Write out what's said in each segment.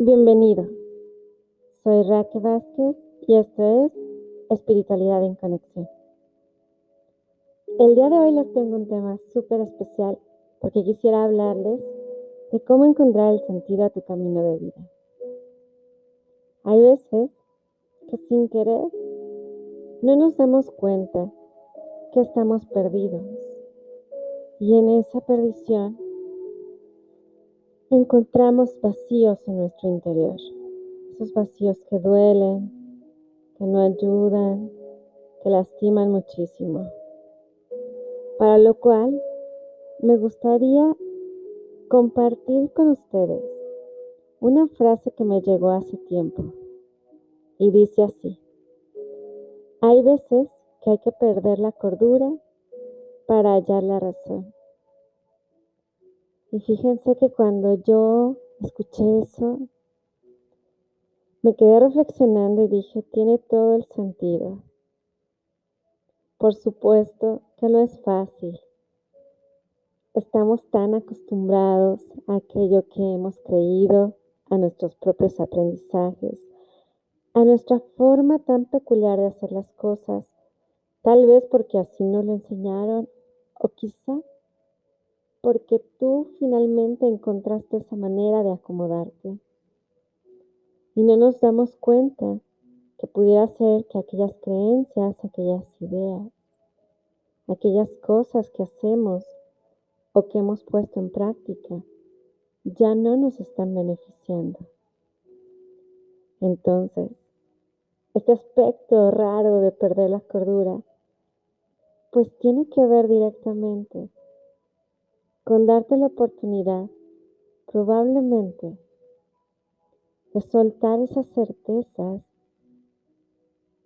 Bienvenido. Soy Raquel Vázquez y esto es Espiritualidad en Conexión. El día de hoy les tengo un tema súper especial porque quisiera hablarles de cómo encontrar el sentido a tu camino de vida. Hay veces que sin querer no nos damos cuenta que estamos perdidos y en esa perdición encontramos vacíos en nuestro interior. Esos vacíos que duelen, que no ayudan, que lastiman muchísimo. Para lo cual me gustaría compartir con ustedes una frase que me llegó hace tiempo y dice así, hay veces que hay que perder la cordura para hallar la razón. Y fíjense que cuando yo escuché eso, me quedé reflexionando y dije, tiene todo el sentido. Por supuesto que no es fácil. Estamos tan acostumbrados a aquello que hemos creído, a nuestros propios aprendizajes, a nuestra forma tan peculiar de hacer las cosas, tal vez porque así nos lo enseñaron o quizá porque tú finalmente encontraste esa manera de acomodarte. Y no nos damos cuenta que pudiera ser que aquellas creencias, aquellas ideas, aquellas cosas que hacemos o que hemos puesto en práctica ya no nos están beneficiando. Entonces, este aspecto raro de perder la cordura, pues tiene que ver directamente con darte la oportunidad, probablemente, de soltar esas certezas,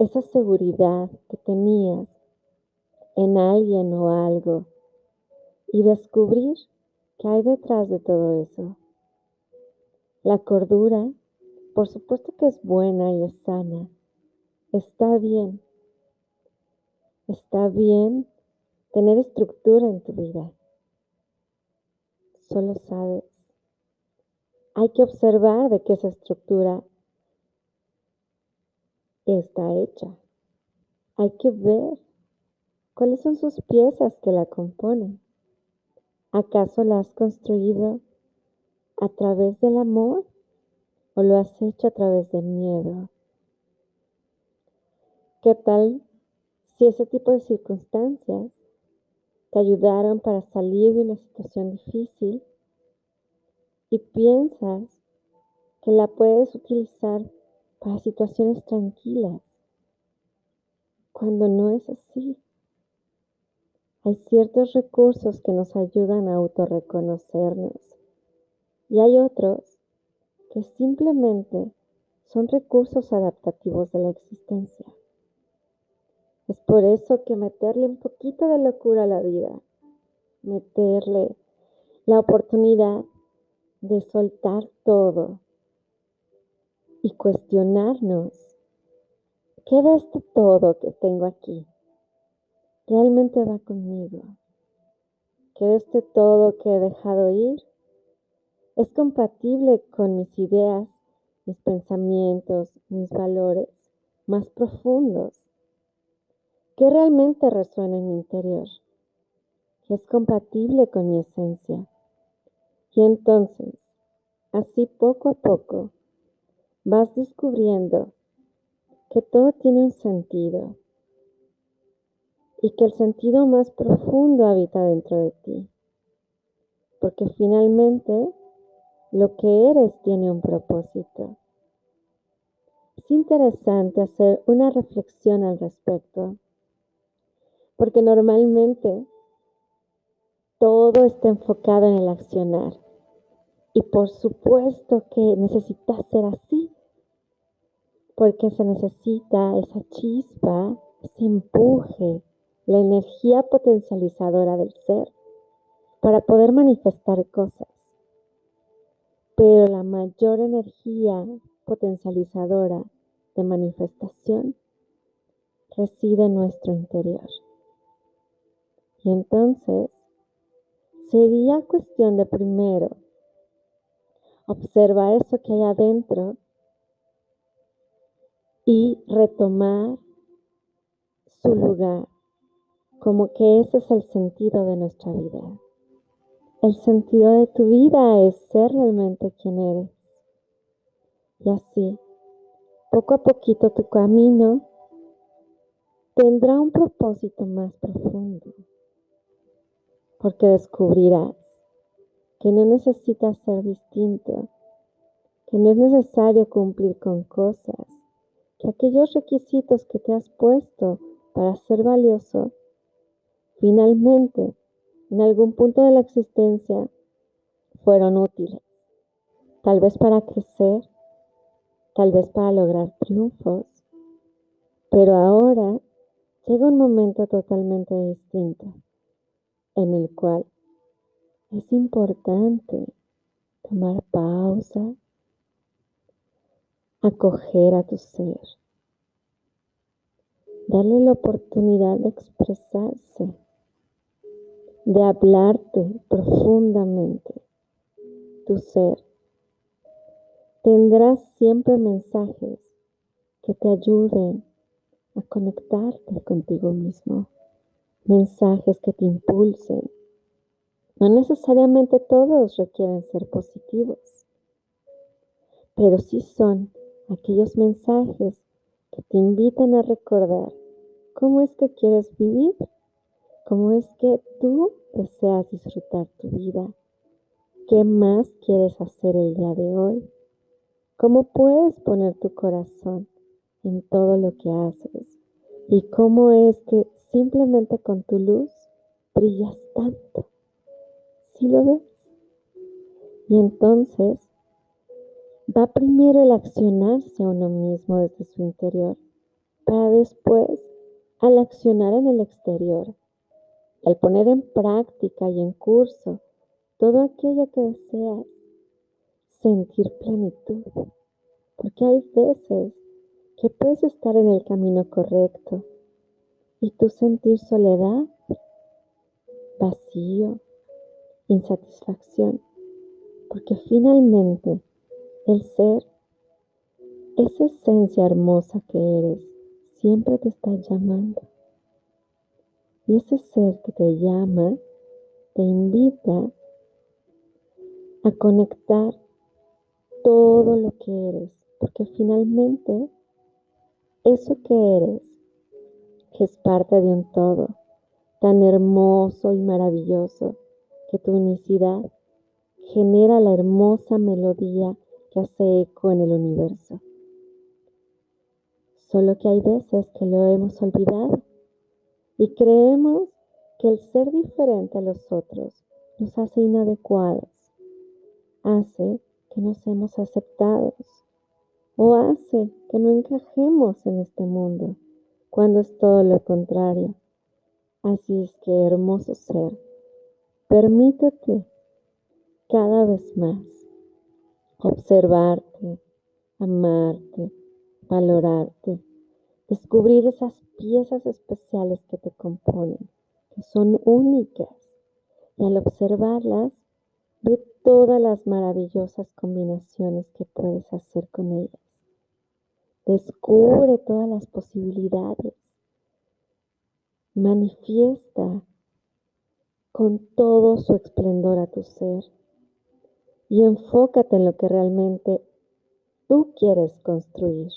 esa seguridad que tenías en alguien o algo y descubrir qué hay detrás de todo eso. La cordura, por supuesto que es buena y es sana, está bien. Está bien tener estructura en tu vida solo sabes. Hay que observar de qué esa estructura está hecha. Hay que ver cuáles son sus piezas que la componen. ¿Acaso la has construido a través del amor o lo has hecho a través del miedo? ¿Qué tal si ese tipo de circunstancias te ayudaron para salir de una situación difícil y piensas que la puedes utilizar para situaciones tranquilas, cuando no es así. Hay ciertos recursos que nos ayudan a autorreconocernos y hay otros que simplemente son recursos adaptativos de la existencia. Es por eso que meterle un poquito de locura a la vida, meterle la oportunidad de soltar todo y cuestionarnos, ¿qué de este todo que tengo aquí realmente va conmigo? ¿Qué de este todo que he dejado ir es compatible con mis ideas, mis pensamientos, mis valores más profundos? ¿Qué realmente resuena en mi interior? ¿Qué es compatible con mi esencia? Y entonces, así poco a poco, vas descubriendo que todo tiene un sentido y que el sentido más profundo habita dentro de ti. Porque finalmente lo que eres tiene un propósito. Es interesante hacer una reflexión al respecto porque normalmente todo está enfocado en el accionar. Y por supuesto que necesita ser así, porque se necesita esa chispa, ese empuje, la energía potencializadora del ser para poder manifestar cosas. Pero la mayor energía potencializadora de manifestación reside en nuestro interior. Y entonces sería cuestión de primero observar eso que hay adentro y retomar su lugar, como que ese es el sentido de nuestra vida. El sentido de tu vida es ser realmente quien eres. Y así, poco a poquito tu camino tendrá un propósito más profundo, porque descubrirás que no necesitas ser distinto, que no es necesario cumplir con cosas, que aquellos requisitos que te has puesto para ser valioso, finalmente, en algún punto de la existencia, fueron útiles. Tal vez para crecer, tal vez para lograr triunfos, pero ahora llega un momento totalmente distinto en el cual es importante tomar pausa, acoger a tu ser, darle la oportunidad de expresarse, de hablarte profundamente. Tu ser tendrás siempre mensajes que te ayuden a conectarte contigo mismo, mensajes que te impulsen. No necesariamente todos requieren ser positivos, pero sí son aquellos mensajes que te invitan a recordar cómo es que quieres vivir, cómo es que tú deseas disfrutar tu vida, qué más quieres hacer el día de hoy, cómo puedes poner tu corazón en todo lo que haces y cómo es que simplemente con tu luz brillas tanto. ¿Sí lo ves? Y entonces va primero el accionarse a uno mismo desde su interior, para después, al accionar en el exterior, al poner en práctica y en curso todo aquello que deseas, sentir plenitud. Porque hay veces que puedes estar en el camino correcto y tú sentir soledad, vacío, insatisfacción, porque finalmente el ser, esa esencia hermosa que eres, siempre te está llamando. Y ese ser que te llama te invita a conectar todo lo que eres, porque finalmente eso que eres es parte de un todo tan hermoso y maravilloso que tu unicidad genera la hermosa melodía que hace eco en el universo. Solo que hay veces que lo hemos olvidado y creemos que el ser diferente a los otros nos hace inadecuados, hace que no seamos aceptados o hace que no encajemos en este mundo, cuando es todo lo contrario. Así es que, hermoso ser, permítete cada vez más observarte, amarte, valorarte, descubrir esas piezas especiales que te componen, que son únicas. Y al observarlas, ve todas las maravillosas combinaciones que puedes hacer con ellas. Descubre todas las posibilidades. Manifiesta con todo su esplendor a tu ser y enfócate en lo que realmente tú quieres construir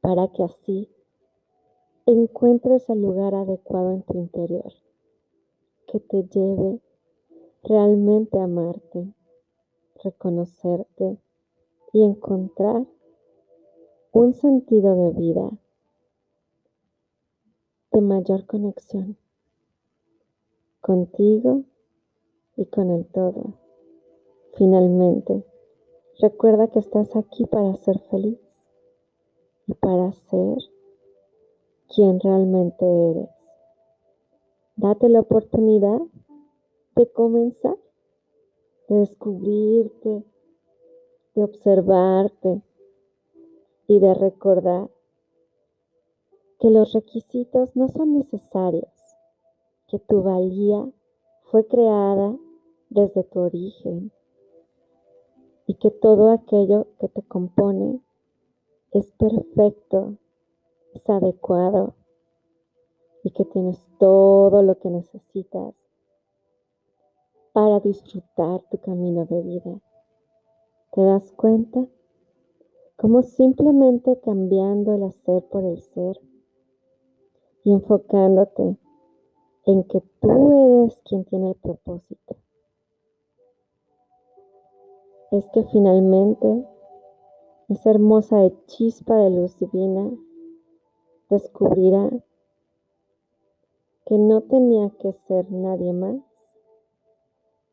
para que así encuentres el lugar adecuado en tu interior que te lleve realmente a amarte, reconocerte y encontrar un sentido de vida de mayor conexión contigo y con el todo. Finalmente, recuerda que estás aquí para ser feliz y para ser quien realmente eres. Date la oportunidad de comenzar, de descubrirte, de observarte y de recordar que los requisitos no son necesarios, que tu valía fue creada desde tu origen y que todo aquello que te compone es perfecto, es adecuado y que tienes todo lo que necesitas para disfrutar tu camino de vida. ¿Te das cuenta? Como simplemente cambiando el hacer por el ser y enfocándote en que tú eres quien tiene el propósito. Es que finalmente esa hermosa chispa de luz divina descubrirá que no tenía que ser nadie más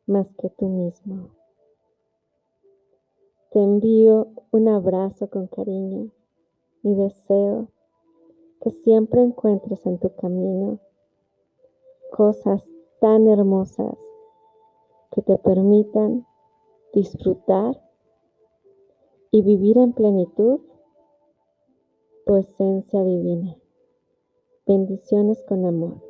más que tú mismo. Te envío un abrazo con cariño y deseo que siempre encuentres en tu camino cosas tan hermosas que te permitan disfrutar y vivir en plenitud tu esencia divina. Bendiciones con amor.